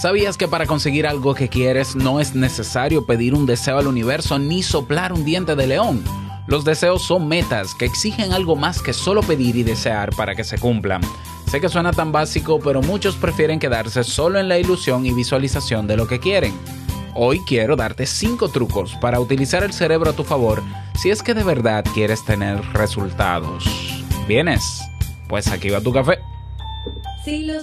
¿Sabías que para conseguir algo que quieres no es necesario pedir un deseo al universo ni soplar un diente de león? Los deseos son metas que exigen algo más que solo pedir y desear para que se cumplan. Sé que suena tan básico, pero muchos prefieren quedarse solo en la ilusión y visualización de lo que quieren. Hoy quiero darte 5 trucos para utilizar el cerebro a tu favor si es que de verdad quieres tener resultados. ¿Vienes? Pues aquí va tu café. Si lo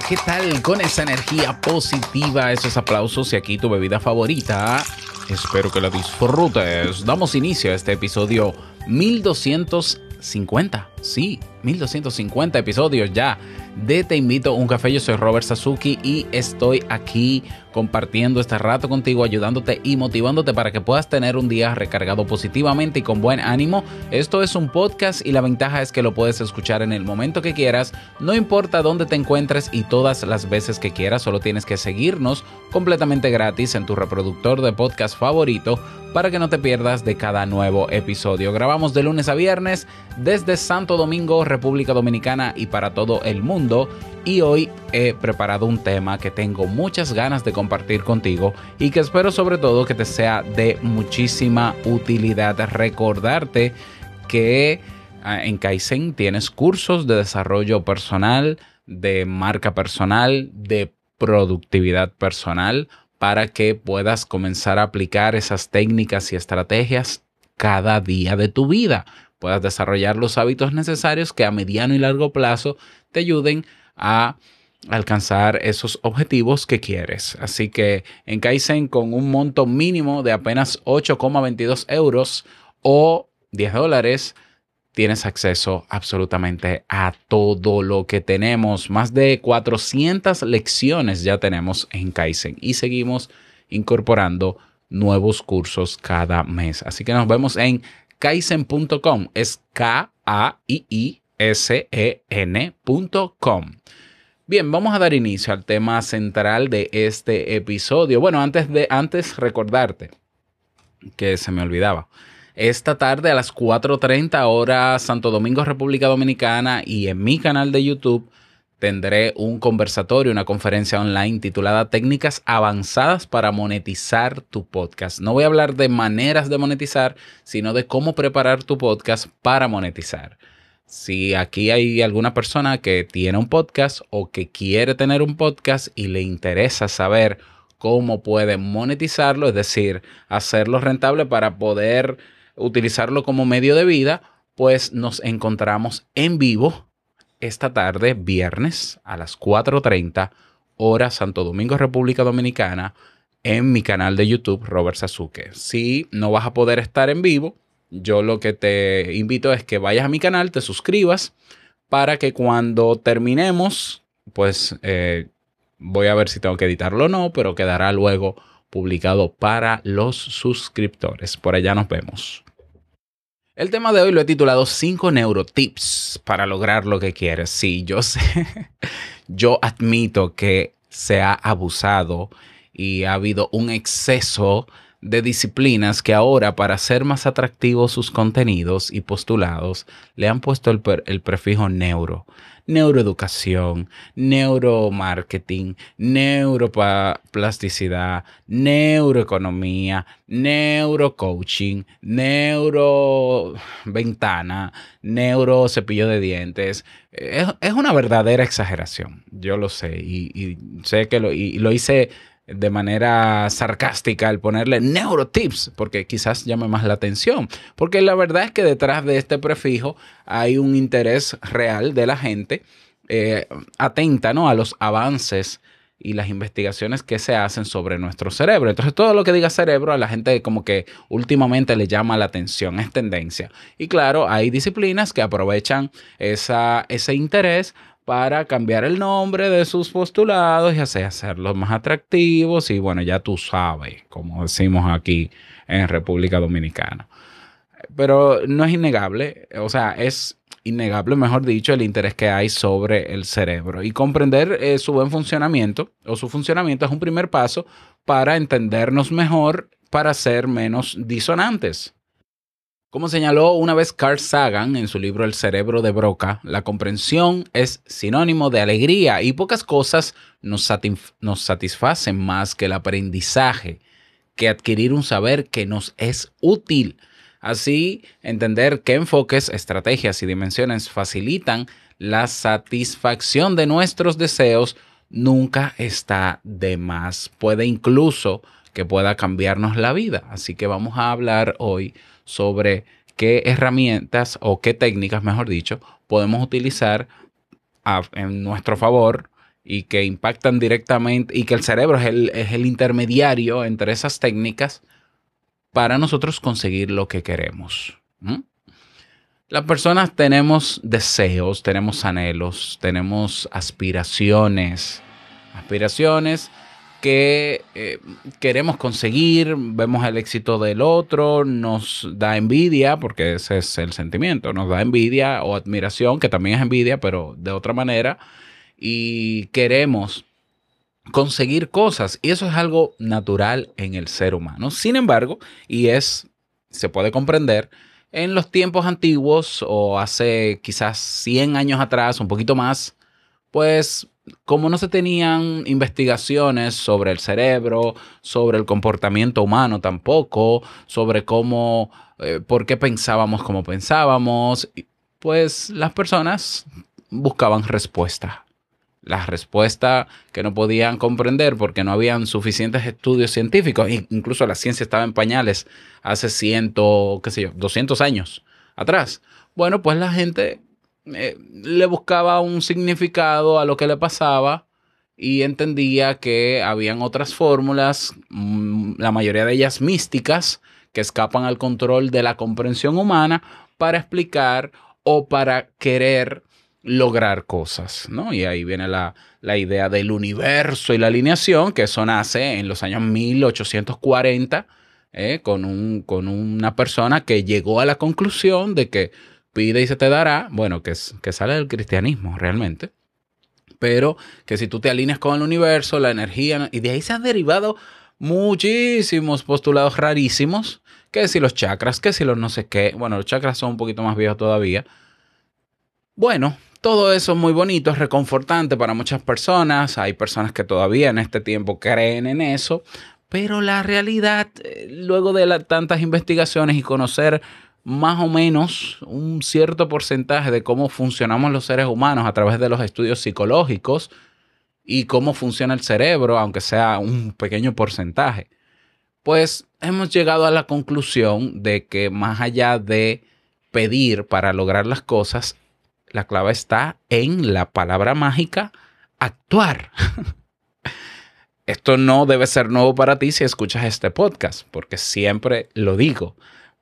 ¿Qué tal? Con esa energía positiva, esos aplausos y aquí tu bebida favorita. Espero que la disfrutes. Damos inicio a este episodio 1250. Sí, 1250 episodios ya de Te Invito a un Café. Yo soy Robert Sasuki y estoy aquí compartiendo este rato contigo, ayudándote y motivándote para que puedas tener un día recargado positivamente y con buen ánimo. Esto es un podcast y la ventaja es que lo puedes escuchar en el momento que quieras, no importa dónde te encuentres y todas las veces que quieras, solo tienes que seguirnos completamente gratis en tu reproductor de podcast favorito para que no te pierdas de cada nuevo episodio. Grabamos de lunes a viernes desde Santo Domingo, Dominicana y para todo el mundo. Y hoy he preparado un tema que tengo muchas ganas de compartir contigo y que espero sobre todo que te sea de muchísima utilidad. Recordarte que ah, en Kaizen tienes cursos de desarrollo personal, de marca personal, de productividad personal para que puedas comenzar a aplicar esas técnicas y estrategias cada día de tu vida. Puedas desarrollar los hábitos necesarios que a mediano y largo plazo te ayuden a alcanzar esos objetivos que quieres. Así que en Kaizen con un monto mínimo de apenas 8,22 euros o 10 dólares, tienes acceso absolutamente a todo lo que tenemos. Más de 400 lecciones ya tenemos en Kaizen y seguimos incorporando nuevos cursos cada mes. Así que nos vemos en kaizen.com. Es K-A-I-I-S-E-N.com. Bien, vamos a dar inicio al tema central de este episodio. Bueno, antes de antes recordarte que se me olvidaba. Esta tarde a las 4:30 hora Santo Domingo, República Dominicana y en mi canal de YouTube tendré un conversatorio, una conferencia online titulada Técnicas avanzadas para monetizar tu podcast. No voy a hablar de maneras de monetizar, sino de cómo preparar tu podcast para monetizar. Si aquí hay alguna persona que tiene un podcast o que quiere tener un podcast y le interesa saber cómo puede monetizarlo, es decir, hacerlo rentable para poder utilizarlo como medio de vida, pues nos encontramos en vivo esta tarde, viernes, a las 4.30, hora Santo Domingo, República Dominicana, en mi canal de YouTube, Robert Sasuke. Si no vas a poder estar en vivo, yo lo que te invito es que vayas a mi canal, te suscribas, para que cuando terminemos, pues eh, voy a ver si tengo que editarlo o no, pero quedará luego publicado para los suscriptores. Por allá nos vemos. El tema de hoy lo he titulado 5 neurotips para lograr lo que quieres. Sí, yo sé, yo admito que se ha abusado y ha habido un exceso de disciplinas que ahora para hacer más atractivos sus contenidos y postulados le han puesto el, el prefijo neuro neuroeducación, neuromarketing, neuroplasticidad, neuroeconomía, neurocoaching, neuroventana, neurocepillo de dientes. Es, es, una verdadera exageración, yo lo sé, y, y sé que lo, y lo hice de manera sarcástica el ponerle neurotips, porque quizás llame más la atención. Porque la verdad es que detrás de este prefijo hay un interés real de la gente eh, atenta ¿no? a los avances y las investigaciones que se hacen sobre nuestro cerebro. Entonces, todo lo que diga cerebro a la gente como que últimamente le llama la atención, es tendencia. Y claro, hay disciplinas que aprovechan esa, ese interés para cambiar el nombre de sus postulados y hacerlos más atractivos. Y bueno, ya tú sabes, como decimos aquí en República Dominicana. Pero no es innegable, o sea, es innegable, mejor dicho, el interés que hay sobre el cerebro. Y comprender eh, su buen funcionamiento o su funcionamiento es un primer paso para entendernos mejor, para ser menos disonantes. Como señaló una vez Carl Sagan en su libro El cerebro de Broca, la comprensión es sinónimo de alegría y pocas cosas nos, satisf- nos satisfacen más que el aprendizaje, que adquirir un saber que nos es útil. Así, entender qué enfoques, estrategias y dimensiones facilitan la satisfacción de nuestros deseos nunca está de más. Puede incluso que pueda cambiarnos la vida. Así que vamos a hablar hoy sobre qué herramientas o qué técnicas, mejor dicho, podemos utilizar en nuestro favor y que impactan directamente y que el cerebro es el, es el intermediario entre esas técnicas para nosotros conseguir lo que queremos. Las personas tenemos deseos, tenemos anhelos, tenemos aspiraciones, aspiraciones que eh, queremos conseguir, vemos el éxito del otro, nos da envidia, porque ese es el sentimiento, nos da envidia o admiración, que también es envidia, pero de otra manera, y queremos conseguir cosas, y eso es algo natural en el ser humano. Sin embargo, y es, se puede comprender, en los tiempos antiguos o hace quizás 100 años atrás, un poquito más, pues como no se tenían investigaciones sobre el cerebro, sobre el comportamiento humano tampoco, sobre cómo, eh, por qué pensábamos como pensábamos, pues las personas buscaban respuesta. La respuesta que no podían comprender porque no habían suficientes estudios científicos, incluso la ciencia estaba en pañales hace ciento, qué sé yo, 200 años atrás. Bueno, pues la gente eh, le buscaba un significado a lo que le pasaba y entendía que habían otras fórmulas, mm, la mayoría de ellas místicas, que escapan al control de la comprensión humana para explicar o para querer lograr cosas, ¿no? Y ahí viene la, la idea del universo y la alineación, que eso nace en los años 1840 eh, con, un, con una persona que llegó a la conclusión de que pide y se te dará, bueno, que, es, que sale del cristianismo realmente, pero que si tú te alineas con el universo, la energía, y de ahí se han derivado muchísimos postulados rarísimos, que si los chakras, que si los no sé qué, bueno, los chakras son un poquito más viejos todavía. Bueno, todo eso es muy bonito, es reconfortante para muchas personas, hay personas que todavía en este tiempo creen en eso, pero la realidad, eh, luego de tantas investigaciones y conocer más o menos un cierto porcentaje de cómo funcionamos los seres humanos a través de los estudios psicológicos y cómo funciona el cerebro, aunque sea un pequeño porcentaje, pues hemos llegado a la conclusión de que más allá de pedir para lograr las cosas, la clave está en la palabra mágica actuar. Esto no debe ser nuevo para ti si escuchas este podcast, porque siempre lo digo.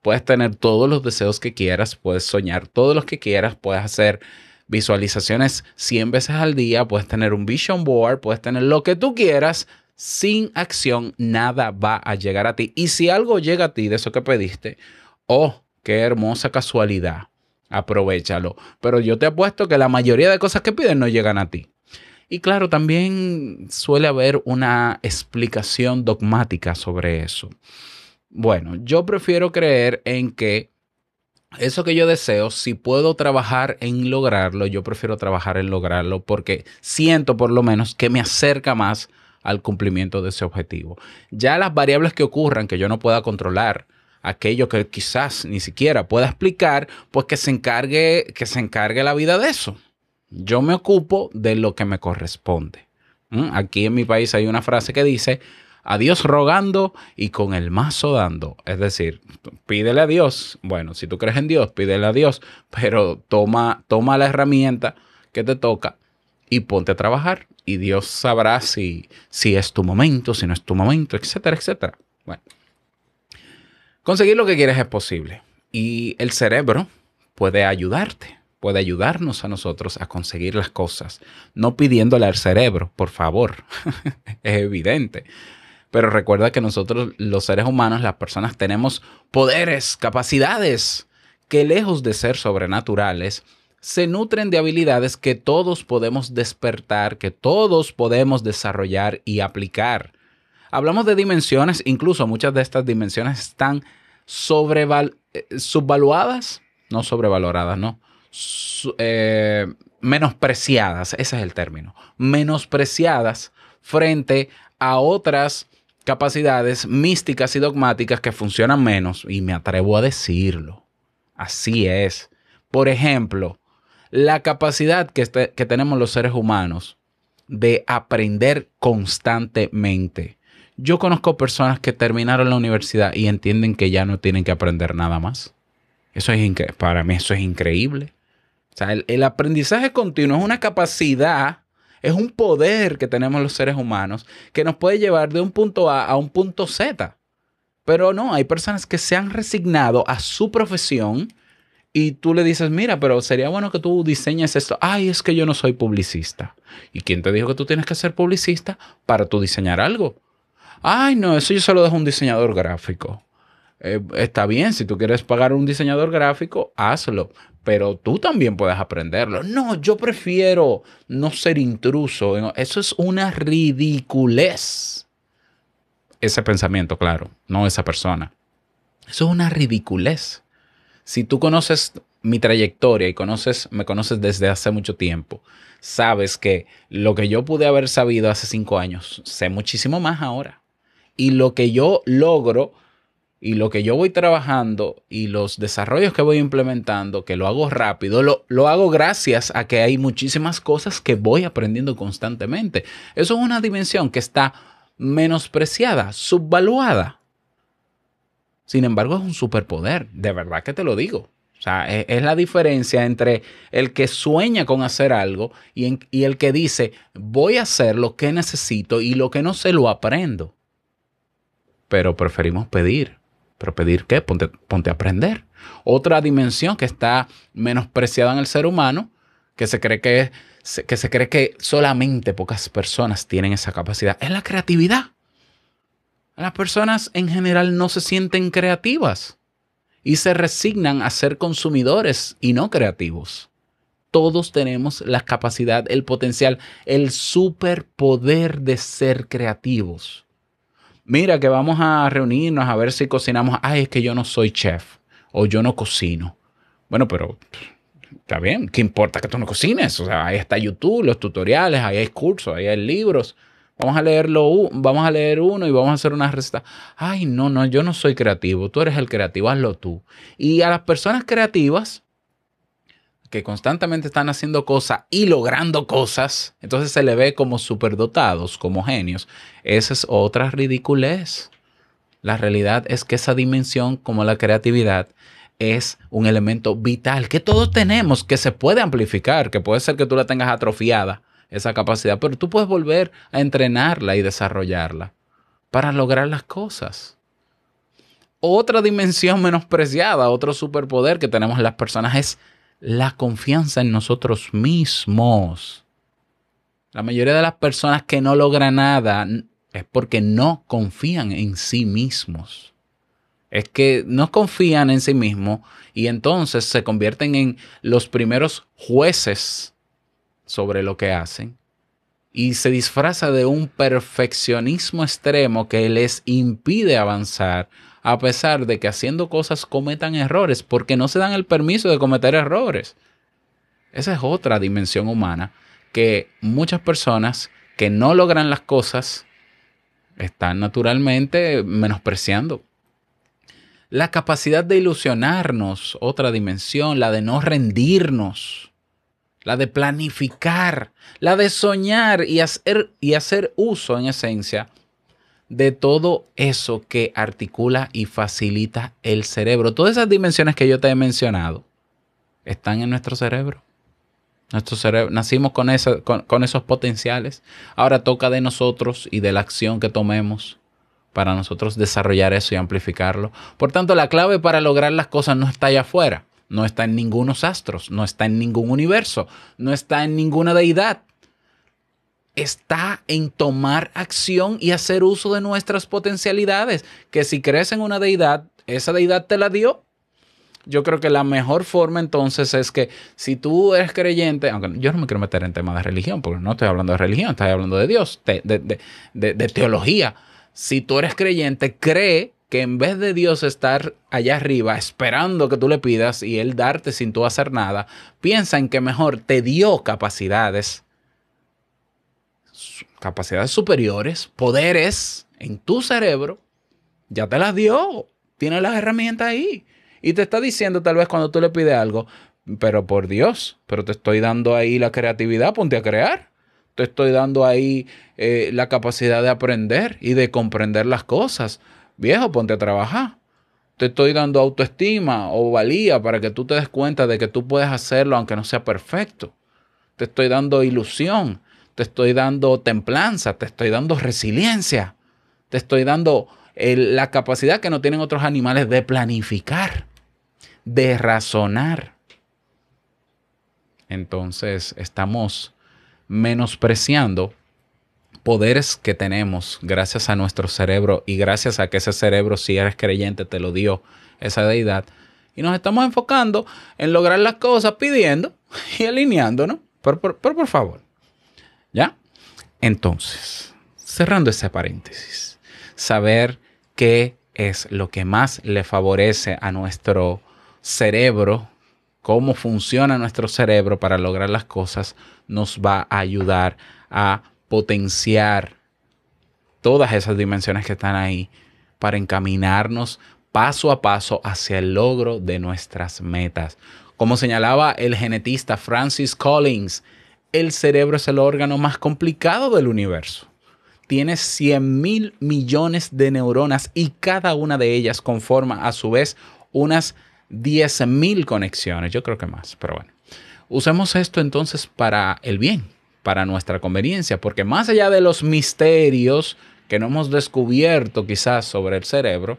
Puedes tener todos los deseos que quieras, puedes soñar todos los que quieras, puedes hacer visualizaciones 100 veces al día, puedes tener un vision board, puedes tener lo que tú quieras. Sin acción, nada va a llegar a ti. Y si algo llega a ti de eso que pediste, oh, qué hermosa casualidad. Aprovechalo. Pero yo te apuesto que la mayoría de cosas que pides no llegan a ti. Y claro, también suele haber una explicación dogmática sobre eso. Bueno, yo prefiero creer en que eso que yo deseo, si puedo trabajar en lograrlo, yo prefiero trabajar en lograrlo porque siento por lo menos que me acerca más al cumplimiento de ese objetivo. Ya las variables que ocurran que yo no pueda controlar, aquello que quizás ni siquiera pueda explicar, pues que se encargue, que se encargue la vida de eso. Yo me ocupo de lo que me corresponde. ¿Mm? Aquí en mi país hay una frase que dice, a Dios rogando y con el mazo dando. Es decir, pídele a Dios. Bueno, si tú crees en Dios, pídele a Dios, pero toma, toma la herramienta que te toca y ponte a trabajar. Y Dios sabrá si, si es tu momento, si no es tu momento, etcétera, etcétera. Bueno, conseguir lo que quieres es posible. Y el cerebro puede ayudarte, puede ayudarnos a nosotros a conseguir las cosas, no pidiéndole al cerebro, por favor. es evidente. Pero recuerda que nosotros, los seres humanos, las personas, tenemos poderes, capacidades que lejos de ser sobrenaturales, se nutren de habilidades que todos podemos despertar, que todos podemos desarrollar y aplicar. Hablamos de dimensiones, incluso muchas de estas dimensiones están sobreval eh, subvaluadas, no sobrevaloradas, no, su- eh, menospreciadas, ese es el término, menospreciadas frente a otras capacidades místicas y dogmáticas que funcionan menos, y me atrevo a decirlo. Así es. Por ejemplo, la capacidad que, este- que tenemos los seres humanos de aprender constantemente. Yo conozco personas que terminaron la universidad y entienden que ya no tienen que aprender nada más. Eso es para mí eso es increíble. O sea, el, el aprendizaje continuo es una capacidad, es un poder que tenemos los seres humanos que nos puede llevar de un punto A a un punto Z. Pero no, hay personas que se han resignado a su profesión y tú le dices, mira, pero sería bueno que tú diseñes esto. Ay, es que yo no soy publicista. ¿Y quién te dijo que tú tienes que ser publicista para tú diseñar algo? Ay, no, eso yo se lo dejo a un diseñador gráfico. Eh, está bien, si tú quieres pagar a un diseñador gráfico, hazlo. Pero tú también puedes aprenderlo. No, yo prefiero no ser intruso. Eso es una ridiculez. Ese pensamiento, claro, no esa persona. Eso es una ridiculez. Si tú conoces mi trayectoria y conoces, me conoces desde hace mucho tiempo, sabes que lo que yo pude haber sabido hace cinco años, sé muchísimo más ahora. Y lo que yo logro y lo que yo voy trabajando y los desarrollos que voy implementando, que lo hago rápido, lo, lo hago gracias a que hay muchísimas cosas que voy aprendiendo constantemente. Eso es una dimensión que está menospreciada, subvaluada. Sin embargo, es un superpoder, de verdad que te lo digo. O sea, es, es la diferencia entre el que sueña con hacer algo y, en- y el que dice, voy a hacer lo que necesito y lo que no sé lo aprendo. Pero preferimos pedir. ¿Pero pedir qué? Ponte, ponte a aprender. Otra dimensión que está menospreciada en el ser humano, que se cree que, que se cree que solamente pocas personas tienen esa capacidad, es la creatividad. Las personas en general no se sienten creativas y se resignan a ser consumidores y no creativos. Todos tenemos la capacidad, el potencial, el superpoder de ser creativos. Mira que vamos a reunirnos a ver si cocinamos. Ay, es que yo no soy chef o yo no cocino. Bueno, pero está bien. ¿Qué importa que tú no cocines? O sea, ahí está YouTube, los tutoriales, ahí hay cursos, ahí hay libros. Vamos a leerlo, vamos a leer uno y vamos a hacer una receta. Ay, no, no, yo no soy creativo. Tú eres el creativo, hazlo tú. Y a las personas creativas que constantemente están haciendo cosas y logrando cosas, entonces se le ve como superdotados, como genios. Esa es otra ridiculez. La realidad es que esa dimensión, como la creatividad, es un elemento vital que todos tenemos, que se puede amplificar, que puede ser que tú la tengas atrofiada, esa capacidad, pero tú puedes volver a entrenarla y desarrollarla para lograr las cosas. Otra dimensión menospreciada, otro superpoder que tenemos las personas es la confianza en nosotros mismos. La mayoría de las personas que no logran nada es porque no confían en sí mismos. Es que no confían en sí mismos y entonces se convierten en los primeros jueces sobre lo que hacen y se disfraza de un perfeccionismo extremo que les impide avanzar a pesar de que haciendo cosas cometan errores porque no se dan el permiso de cometer errores. Esa es otra dimensión humana que muchas personas que no logran las cosas están naturalmente menospreciando. La capacidad de ilusionarnos, otra dimensión, la de no rendirnos. la de planificar, la de soñar y hacer, y hacer uso en esencia de todo eso que articula y facilita el cerebro. Todas esas dimensiones que yo te he mencionado están en nuestro cerebro. Nuestro cerebro, nacimos con, con esos potenciales. Ahora toca de nosotros y de la acción que tomemos para nosotros desarrollar eso y amplificarlo. Por tanto, la clave para lograr las cosas no está allá afuera, no está en ningunos astros, no está en ningún universo, no está en ninguna deidad. Está en tomar acción y hacer uso de nuestras potencialidades, que si crees en una deidad, esa deidad te la dio. Yo creo que la mejor forma entonces es que si tú eres creyente, aunque yo no me quiero meter en temas de religión, porque no estoy hablando de religión, estoy hablando de Dios, de, de- de- de- teología. Si tú eres creyente, cree que en vez de Dios estar allá arriba esperando que tú le pidas y Él darte sin tú hacer nada, piensa en que mejor te dio capacidades, capacidades superiores, poderes en tu cerebro, ya te las dio, tiene las herramientas ahí. Y te está diciendo tal vez cuando tú le pides algo, pero por Dios, pero te estoy dando ahí la creatividad, ponte a crear. Te estoy dando ahí eh, la capacidad de aprender y de comprender las cosas. Viejo, ponte a trabajar. Te estoy dando autoestima o valía para que tú te des cuenta de que tú puedes hacerlo aunque no sea perfecto. Te estoy dando ilusión. Te estoy dando templanza. Te estoy dando resiliencia. Te estoy dando la capacidad que no tienen otros animales de planificar, de razonar. Entonces estamos menospreciando poderes que tenemos gracias a nuestro cerebro y gracias a que ese cerebro, si eres creyente, te lo dio esa deidad. Y nos estamos enfocando en lograr las cosas pidiendo y alineándonos. Pero por favor, ¿ya? Entonces, cerrando ese paréntesis, saber qué es lo que más le favorece a nuestro cerebro, cómo funciona nuestro cerebro para lograr las cosas, nos va a ayudar a potenciar todas esas dimensiones que están ahí para encaminarnos paso a paso hacia el logro de nuestras metas. Como señalaba el genetista Francis Collins, el cerebro es el órgano más complicado del universo. Tiene 100 mil millones de neuronas y cada una de ellas conforma a su vez unas 10 mil conexiones. Yo creo que más, pero bueno. Usemos esto entonces para el bien, para nuestra conveniencia, porque más allá de los misterios que no hemos descubierto quizás sobre el cerebro,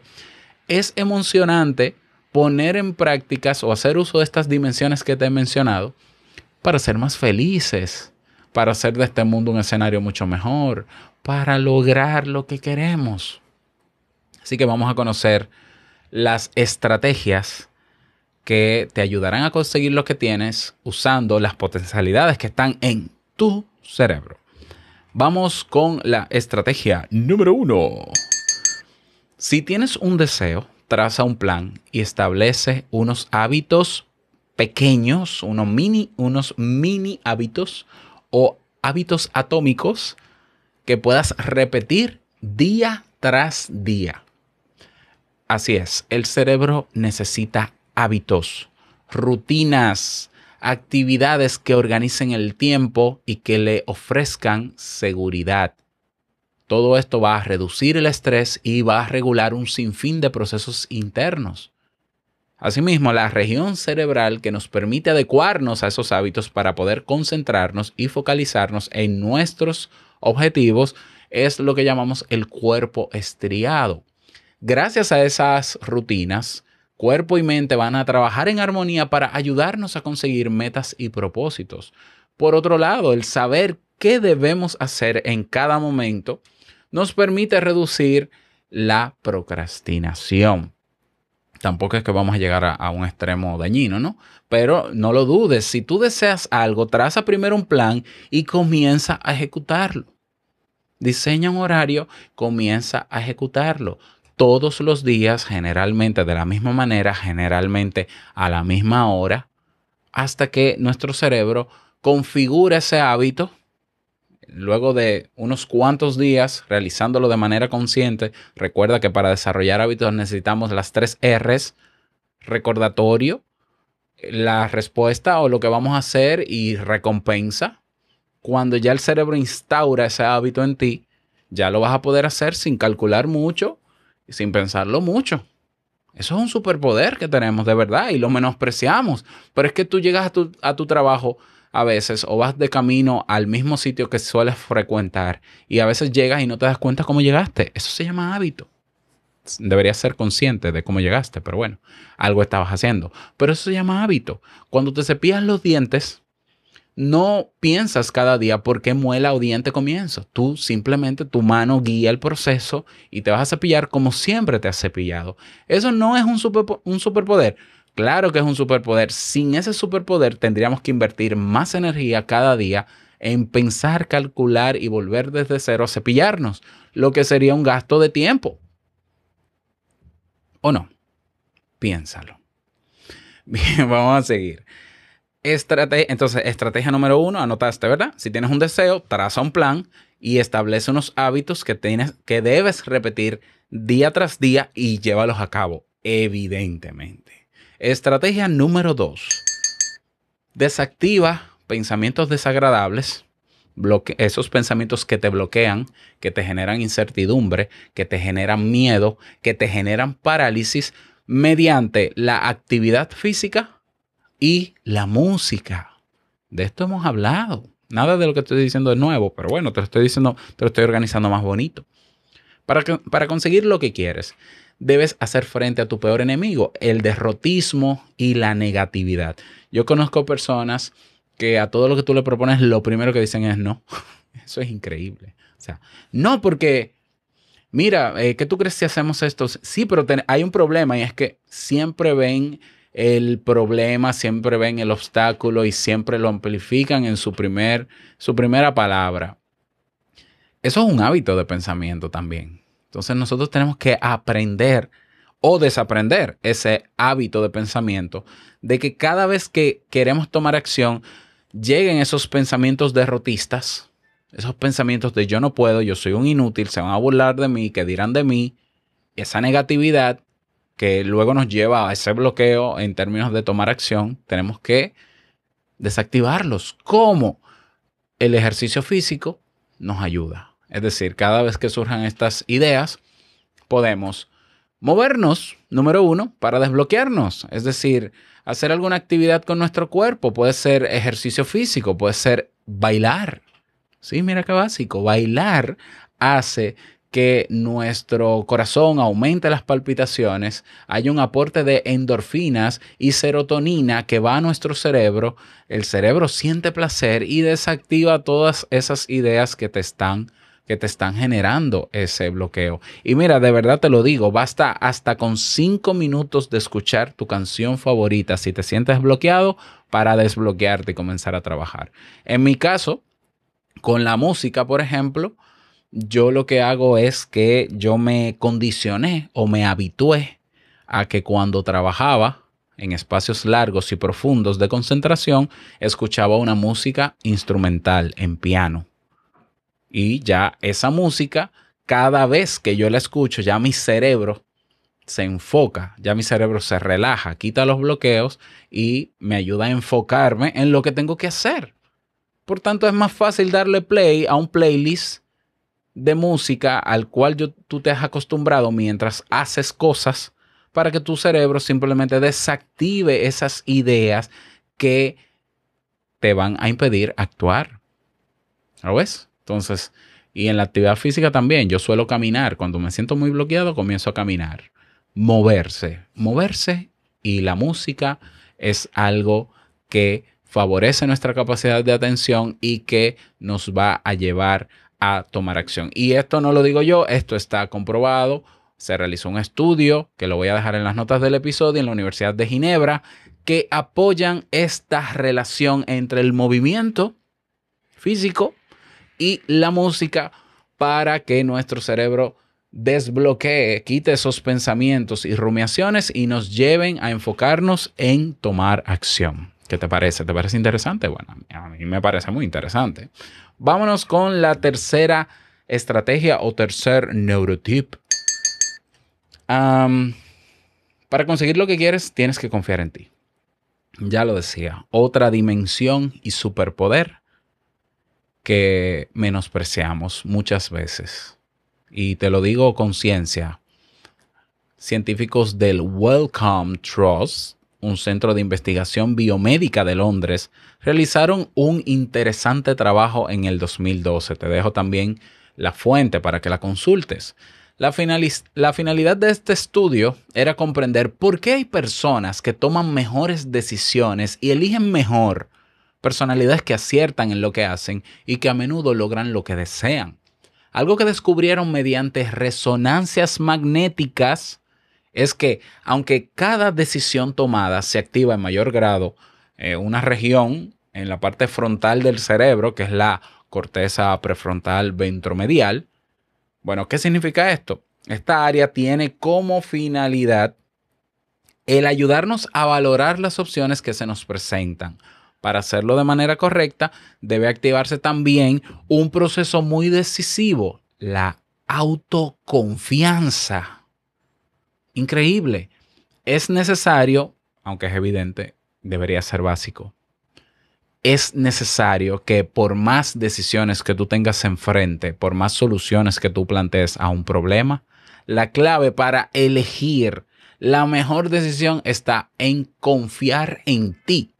es emocionante poner en prácticas o hacer uso de estas dimensiones que te he mencionado para ser más felices, para hacer de este mundo un escenario mucho mejor, para lograr lo que queremos. Así que vamos a conocer las estrategias que te ayudarán a conseguir lo que tienes usando las potencialidades que están en tu cerebro. Vamos con la estrategia número uno. Si tienes un deseo, traza un plan y establece unos hábitos pequeños, unos mini, unos mini hábitos o hábitos atómicos que puedas repetir día tras día. Así es, el cerebro necesita hábitos, rutinas, actividades que organicen el tiempo y que le ofrezcan seguridad. Todo esto va a reducir el estrés y va a regular un sinfín de procesos internos. Asimismo, la región cerebral que nos permite adecuarnos a esos hábitos para poder concentrarnos y focalizarnos en nuestros objetivos es lo que llamamos el cuerpo estriado. Gracias a esas rutinas, cuerpo y mente van a trabajar en armonía para ayudarnos a conseguir metas y propósitos. Por otro lado, el saber qué debemos hacer en cada momento nos permite reducir la procrastinación. Tampoco es que vamos a llegar a, un extremo dañino, ¿no? Pero no lo dudes, si tú deseas algo, traza primero un plan y comienza a ejecutarlo. Diseña un horario, comienza a ejecutarlo todos los días, generalmente de la misma manera, generalmente a la misma hora, hasta que nuestro cerebro configura ese hábito. Luego de unos cuantos días realizándolo de manera consciente, recuerda que para desarrollar hábitos necesitamos las tres R's, recordatorio, la respuesta o lo que vamos a hacer y recompensa, cuando ya el cerebro instaura ese hábito en ti, ya lo vas a poder hacer sin calcular mucho y sin pensarlo mucho. Eso es un superpoder que tenemos de verdad y lo menospreciamos. Pero es que tú llegas a tu, a tu trabajo a veces o vas de camino al mismo sitio que sueles frecuentar y a veces llegas y no te das cuenta cómo llegaste. Eso se llama hábito. Deberías ser consciente de cómo llegaste, pero bueno, algo estabas haciendo. Pero eso se llama hábito. Cuando te cepillas los dientes, no piensas cada día por qué muela o diente comienzo. Tú simplemente tu mano guía el proceso y te vas a cepillar como siempre te has cepillado. Eso no es un, superpo- un superpoder. Claro que es un superpoder. Sin ese superpoder tendríamos que invertir más energía cada día en pensar, calcular y volver desde cero a cepillarnos, lo que sería un gasto de tiempo. ¿O no? Piénsalo. Bien, vamos a seguir. Entonces, estrategia número uno, anotaste, ¿verdad? Si tienes un deseo, traza un plan y establece unos hábitos que, tienes, que debes repetir día tras día y llévalos a cabo, evidentemente. Estrategia número dos. Desactiva pensamientos desagradables, bloque- esos pensamientos que te bloquean, que te generan incertidumbre, que te generan miedo, que te generan parálisis mediante la actividad física y la música. De esto hemos hablado. Nada de lo que estoy diciendo es nuevo, pero bueno, te lo estoy diciendo, te lo estoy organizando más bonito. Para, para conseguir lo que quieres, debes hacer frente a tu peor enemigo, el derrotismo y la negatividad. Yo conozco personas que a todo lo que tú le propones, lo primero que dicen es no. Eso es increíble. O sea, no porque, mira, eh, ¿qué tú crees si hacemos esto? Sí, pero hay un problema y es que siempre ven el problema, siempre ven el obstáculo y siempre lo amplifican en su, primer, su primera palabra. Eso es un hábito de pensamiento también. Entonces nosotros tenemos que aprender o desaprender ese hábito de pensamiento de que cada vez que queremos tomar acción lleguen esos pensamientos derrotistas, esos pensamientos de yo no puedo, yo soy un inútil, se van a burlar de mí, que dirán de mí, esa negatividad que luego nos lleva a ese bloqueo en términos de tomar acción, tenemos que desactivarlos. ¿Cómo? El ejercicio físico nos ayuda. Es decir, cada vez que surjan estas ideas, podemos movernos, número uno, para desbloquearnos. Es decir, hacer alguna actividad con nuestro cuerpo. Puede ser ejercicio físico, puede ser bailar. Sí, mira qué básico. Bailar hace que nuestro corazón aumente las palpitaciones, hay un aporte de endorfinas y serotonina que va a nuestro cerebro, el cerebro siente placer y desactiva todas esas ideas que te están que te están generando ese bloqueo. Y mira, de verdad te lo digo, basta hasta con cinco minutos de escuchar tu canción favorita si te sientes bloqueado para desbloquearte y comenzar a trabajar. En mi caso, con la música, por ejemplo, yo lo que hago es que yo me condicioné o me habitué a que cuando trabajaba en espacios largos y profundos de concentración, escuchaba una música instrumental en piano. Y ya esa música, cada vez que yo la escucho, ya mi cerebro se enfoca, ya mi cerebro se relaja, quita los bloqueos y me ayuda a enfocarme en lo que tengo que hacer. Por tanto, es más fácil darle play a un playlist de música al cual yo, tú te has acostumbrado mientras haces cosas para que tu cerebro simplemente desactive esas ideas que te van a impedir actuar. ¿Lo ves? Entonces, y en la actividad física también, yo suelo caminar. Cuando me siento muy bloqueado, comienzo a caminar. Moverse, moverse y la música es algo que favorece nuestra capacidad de atención y que nos va a llevar a tomar acción. Y esto no lo digo yo, esto está comprobado. Se realizó un estudio que lo voy a dejar en las notas del episodio en la Universidad de Ginebra que apoyan esta relación entre el movimiento físico y la música para que nuestro cerebro desbloquee, quite esos pensamientos y rumiaciones y nos lleven a enfocarnos en tomar acción. ¿Qué te parece? ¿Te parece interesante? Bueno, a mí me parece muy interesante. Vámonos con la tercera estrategia o tercer neurotip. Para conseguir lo que quieres, tienes que confiar en ti. ya lo decía, otra dimensión y superpoder que menospreciamos muchas veces. Y te lo digo con ciencia. Científicos del Wellcome Trust, un centro de investigación biomédica de Londres, realizaron un interesante trabajo en el 2012. Te dejo también la fuente para que la consultes. La, la finalidad de este estudio era comprender por qué hay personas que toman mejores decisiones y eligen mejor personalidades que aciertan en lo que hacen y que a menudo logran lo que desean. Algo que descubrieron mediante resonancias magnéticas es que aunque cada decisión tomada se activa en mayor grado eh, una región en la parte frontal del cerebro, que es la corteza prefrontal ventromedial, bueno, ¿qué significa esto? Esta área tiene como finalidad el ayudarnos a valorar las opciones que se nos presentan. Para hacerlo de manera correcta, debe activarse también un proceso muy decisivo, la autoconfianza. Increíble. Es necesario, aunque es evidente, debería ser básico. Es necesario que por más decisiones que tú tengas enfrente, por más soluciones que tú plantees a un problema, la clave para elegir la mejor decisión está en confiar en ti.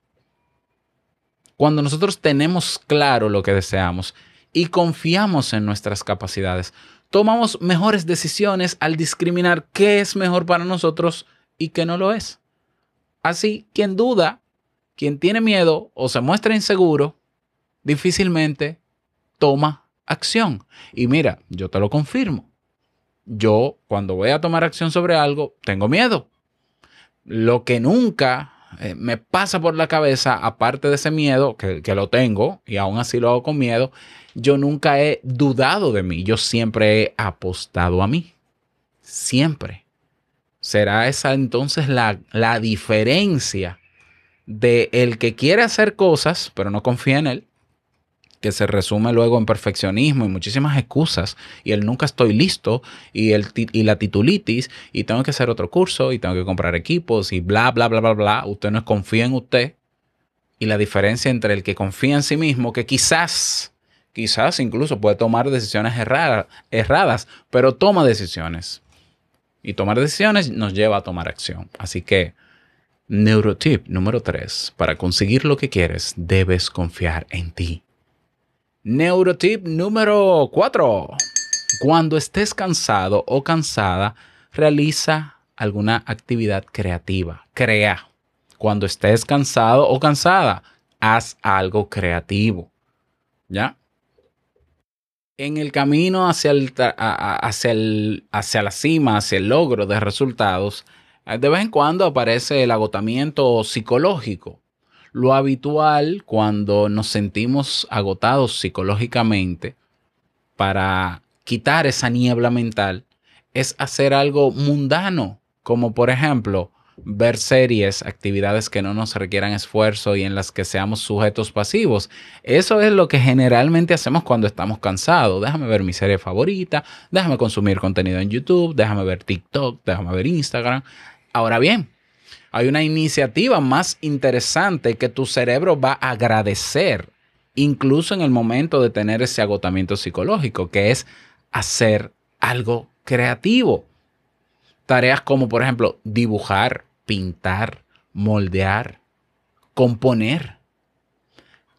Cuando nosotros tenemos claro lo que deseamos y confiamos en nuestras capacidades, tomamos mejores decisiones al discriminar qué es mejor para nosotros y qué no lo es. Así, quien duda, quien tiene miedo o se muestra inseguro, difícilmente toma acción. Y mira, yo te lo confirmo. Yo, cuando voy a tomar acción sobre algo, tengo miedo. Lo que nunca eh, me pasa por la cabeza, aparte de ese miedo, que, que lo tengo y aún así lo hago con miedo, yo nunca he dudado de mí. Yo siempre he apostado a mí. Siempre. ¿Será esa entonces la, la diferencia de el que quiere hacer cosas, pero no confía en él? Que se resume luego en perfeccionismo y muchísimas excusas y el nunca estoy listo y, el, y la titulitis y tengo que hacer otro curso y tengo que comprar equipos y bla, bla, bla, bla, bla. Usted no confía en usted y la diferencia entre el que confía en sí mismo, que quizás, quizás incluso puede tomar decisiones errada- erradas, pero toma decisiones. Y tomar decisiones nos lleva a tomar acción. Así que, neurotip número 3. Para conseguir lo que quieres, debes confiar en ti. Neurotip número 4. Cuando estés cansado o cansada, realiza alguna actividad creativa. Crea. Cuando estés cansado o cansada, haz algo creativo. ¿Ya? En el camino hacia, el, hacia, el- hacia la cima, hacia el logro de resultados, de vez en cuando aparece el agotamiento psicológico. Lo habitual cuando nos sentimos agotados psicológicamente para quitar esa niebla mental es hacer algo mundano, como por ejemplo ver series, actividades que no nos requieran esfuerzo y en las que seamos sujetos pasivos. Eso es lo que generalmente hacemos cuando estamos cansados. Déjame ver mi serie favorita, déjame consumir contenido en YouTube, déjame ver TikTok, déjame ver Instagram. Ahora bien, hay una iniciativa más interesante que tu cerebro va a agradecer, incluso en el momento de tener ese agotamiento psicológico, que es hacer algo creativo. Tareas como, por ejemplo, dibujar, pintar, moldear, componer.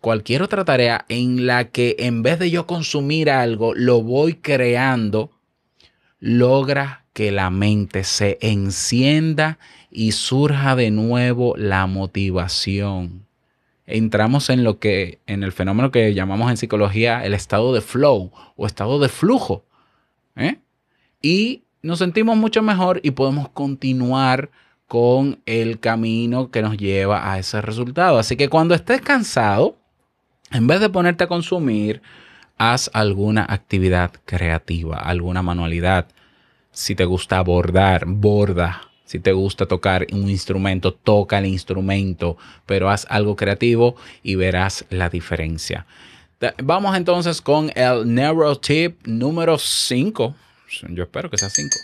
Cualquier otra tarea en la que en vez de yo consumir algo, lo voy creando, logra que la mente se encienda y surja de nuevo la motivación. Entramos en lo que, en el fenómeno que llamamos en psicología el estado de flow o estado de flujo. ¿eh? Y nos sentimos mucho mejor y podemos continuar con el camino que nos lleva a ese resultado. Así que cuando estés cansado, en vez de ponerte a consumir, haz alguna actividad creativa, alguna manualidad. Si te gusta bordar, borda. Si te gusta tocar un instrumento, toca el instrumento, pero haz algo creativo y verás la diferencia. Vamos entonces con el neurotip número 5. Yo espero que sea 5.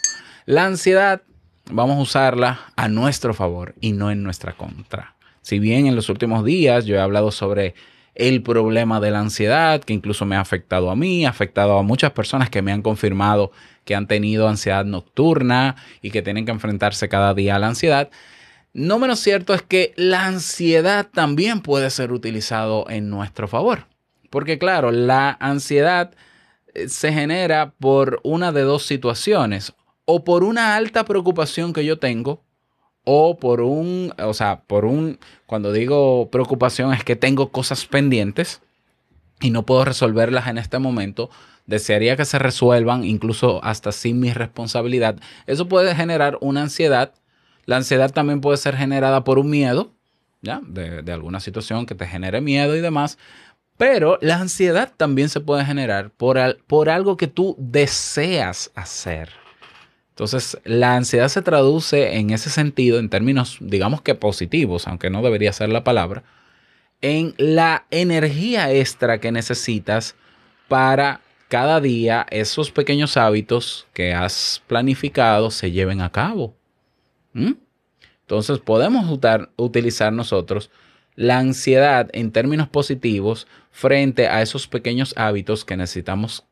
La ansiedad, vamos a usarla a nuestro favor y no en nuestra contra. Si bien en los últimos días yo he hablado sobre el problema de la ansiedad, que incluso me ha afectado a mí, ha afectado a muchas personas que me han confirmado que han tenido ansiedad nocturna y que tienen que enfrentarse cada día a la ansiedad. No menos cierto es que la ansiedad también puede ser utilizado en nuestro favor. Porque claro, la ansiedad eh, se genera por una de dos situaciones. O por una alta preocupación que yo tengo, o por un, o sea, por un, cuando digo preocupación es que tengo cosas pendientes y no puedo resolverlas en este momento. Desearía que se resuelvan incluso hasta sin mi responsabilidad. Eso puede generar una ansiedad. La ansiedad también puede ser generada por un miedo, ¿ya? De, de alguna situación que te genere miedo y demás. Pero la ansiedad también se puede generar por, al- por algo que tú deseas hacer. Entonces, la ansiedad se traduce en ese sentido, en términos, digamos que positivos, aunque no debería ser la palabra, en la energía extra que necesitas para cada día esos pequeños hábitos que has planificado se lleven a cabo. ¿Mm? Entonces, podemos utilizar nosotros la ansiedad en términos positivos frente a esos pequeños hábitos que necesitamos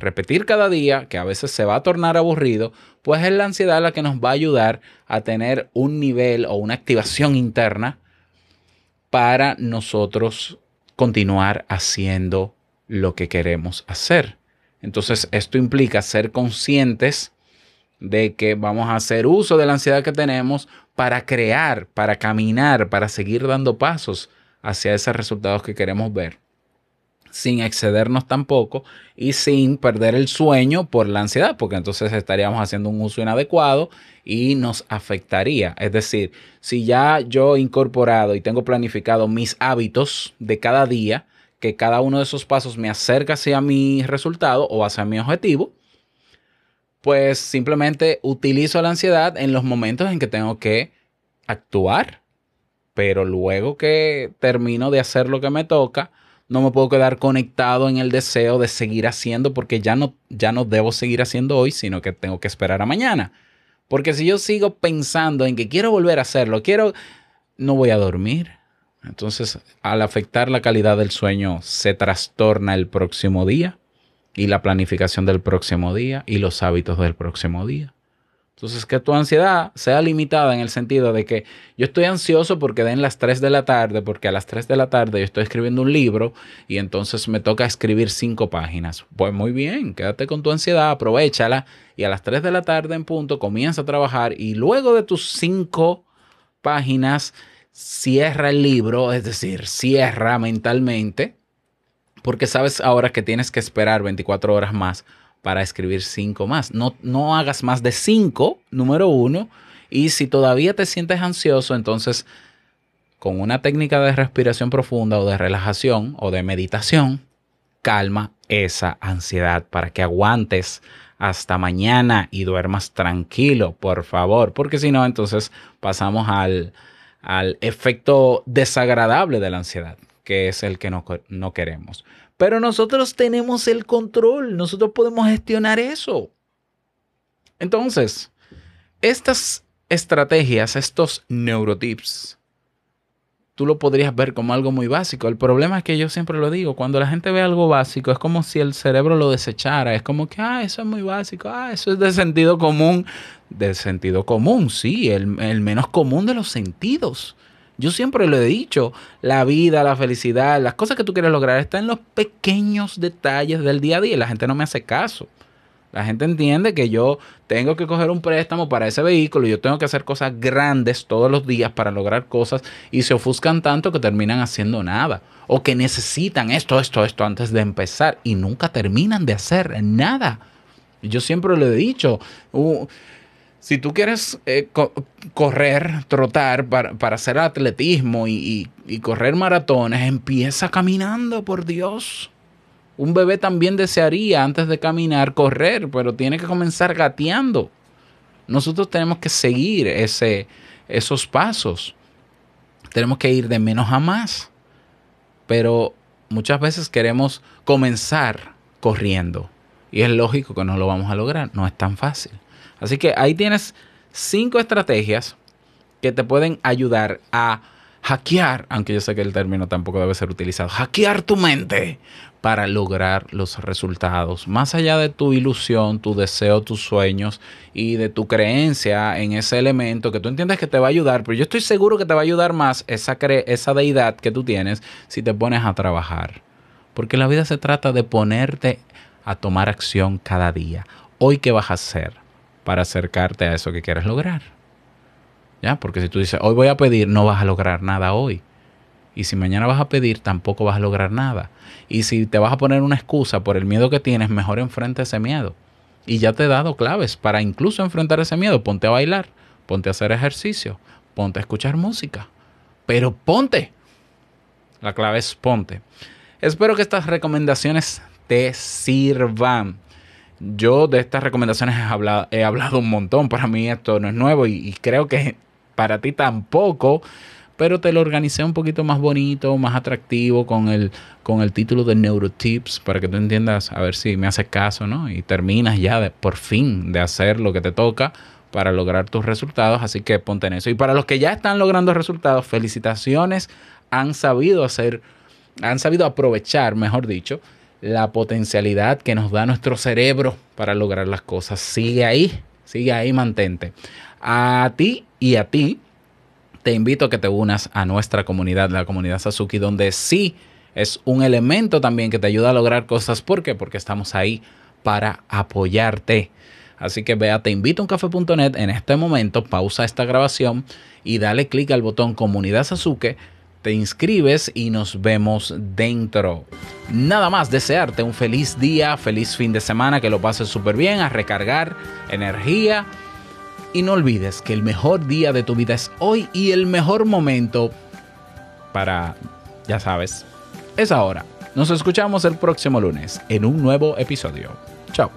repetir cada día, que a veces se va a tornar aburrido, pues es la ansiedad la que nos va a ayudar a tener un nivel o una activación interna para nosotros continuar haciendo lo que queremos hacer. Entonces, esto implica ser conscientes de que vamos a hacer uso de la ansiedad que tenemos para crear, para caminar, para seguir dando pasos hacia esos resultados que queremos ver sin excedernos tampoco y sin perder el sueño por la ansiedad, porque entonces estaríamos haciendo un uso inadecuado y nos afectaría. Es decir, si ya yo he incorporado y tengo planificado mis hábitos de cada día, que cada uno de esos pasos me acerca hacia mi resultado o hacia mi objetivo, pues simplemente utilizo la ansiedad en los momentos en que tengo que actuar, pero luego que termino de hacer lo que me toca, no me puedo quedar conectado en el deseo de seguir haciendo porque ya no, ya no debo seguir haciendo hoy, sino que tengo que esperar a mañana. Porque si yo sigo pensando en que quiero volver a hacerlo, quiero, no voy a dormir. Entonces, al afectar la calidad del sueño, se trastorna el próximo día y la planificación del próximo día y los hábitos del próximo día. Entonces, que tu ansiedad sea limitada en el sentido de que yo estoy ansioso porque den las 3 de la tarde, porque a las 3 de la tarde yo estoy escribiendo un libro y entonces me toca escribir 5 páginas. Pues muy bien, quédate con tu ansiedad, aprovechala y a las 3 de la tarde en punto comienza a trabajar y luego de tus 5 páginas cierra el libro, es decir, cierra mentalmente, porque sabes ahora que tienes que esperar 24 horas más para escribir cinco más. No, no hagas más de cinco, número uno. Y si todavía te sientes ansioso, entonces con una técnica de respiración profunda o de relajación o de meditación, calma esa ansiedad para que aguantes hasta mañana y duermas tranquilo, por favor. Porque si no, entonces pasamos al, al efecto desagradable de la ansiedad, que es el que no, no queremos. Pero nosotros tenemos el control, nosotros podemos gestionar eso. Entonces, estas estrategias, estos neurotips, tú lo podrías ver como algo muy básico. El problema es que yo siempre lo digo, cuando la gente ve algo básico, es como si el cerebro lo desechara, es como que, ah, eso es muy básico, ah, eso es de sentido común. De sentido común, sí, el, el menos común de los sentidos. Yo siempre lo he dicho, la vida, la felicidad, las cosas que tú quieres lograr están en los pequeños detalles del día a día la gente no me hace caso. La gente entiende que yo tengo que coger un préstamo para ese vehículo y yo tengo que hacer cosas grandes todos los días para lograr cosas y se ofuscan tanto que terminan haciendo nada. O que necesitan esto, esto, esto antes de empezar y nunca terminan de hacer nada. Yo siempre lo he dicho. Si tú quieres eh, co correr, trotar para, para, hacer atletismo y, y, y, correr maratones, empieza caminando, por Dios. Un bebé también desearía antes de caminar correr, pero tiene que comenzar gateando. Nosotros tenemos que seguir ese, esos pasos. Tenemos que ir de menos a más. Pero muchas veces queremos comenzar corriendo. Y es lógico que no lo vamos a lograr. No es tan fácil. Así que ahí tienes cinco estrategias que te pueden ayudar a hackear, aunque yo sé que el término tampoco debe ser utilizado, hackear tu mente para lograr los resultados, más allá de tu ilusión, tu deseo, tus sueños y de tu creencia en ese elemento que tú entiendes que te va a ayudar, pero yo estoy seguro que te va a ayudar más esa, esa deidad que tú tienes si te pones a trabajar. Porque la vida se trata de ponerte a tomar acción cada día. Hoy, ¿qué vas a hacer para acercarte a eso que quieres lograr? ¿Ya? Porque si tú dices, hoy voy a pedir, no vas a lograr nada hoy. Y si mañana vas a pedir, tampoco vas a lograr nada. Y si te vas a poner una excusa por el miedo que tienes, mejor enfrenta ese miedo. Y ya te he dado claves para incluso enfrentar ese miedo. Ponte a bailar, ponte a hacer ejercicio, ponte a escuchar música. Pero ponte. La clave es ponte. Espero que estas recomendaciones te sirvan. Yo de estas recomendaciones he hablado, he hablado un montón. Para mí esto no es nuevo y, creo que para ti tampoco pero te lo organicé un poquito más bonito, más atractivo con el, con el título de Neurotips para que tú entiendas, a ver si me haces caso, ¿no? Y terminas ya de, por fin de hacer lo que te toca para lograr tus resultados, así que ponte en eso. Y para los que ya están logrando resultados, felicitaciones, han sabido hacer, han sabido aprovechar, mejor dicho, la potencialidad que nos da nuestro cerebro para lograr las cosas. Sigue ahí, sigue ahí, mantente. A ti y a ti te invito a que te unas a nuestra comunidad, la comunidad Sasuki, donde sí es un elemento también que te ayuda a lograr cosas. ¿Por qué? Porque estamos ahí para apoyarte. Así que ve a teinvitouncafe.net en este momento, pausa esta grabación y dale clic al botón Comunidad Sasuke, te inscribes y nos vemos dentro. Nada más, desearte un feliz día, feliz fin de semana, que lo pases súper bien, a recargar energía y no olvides que el mejor día de tu vida es hoy y el mejor momento para, ya sabes, es ahora. Nos escuchamos el próximo lunes en un nuevo episodio. Chao.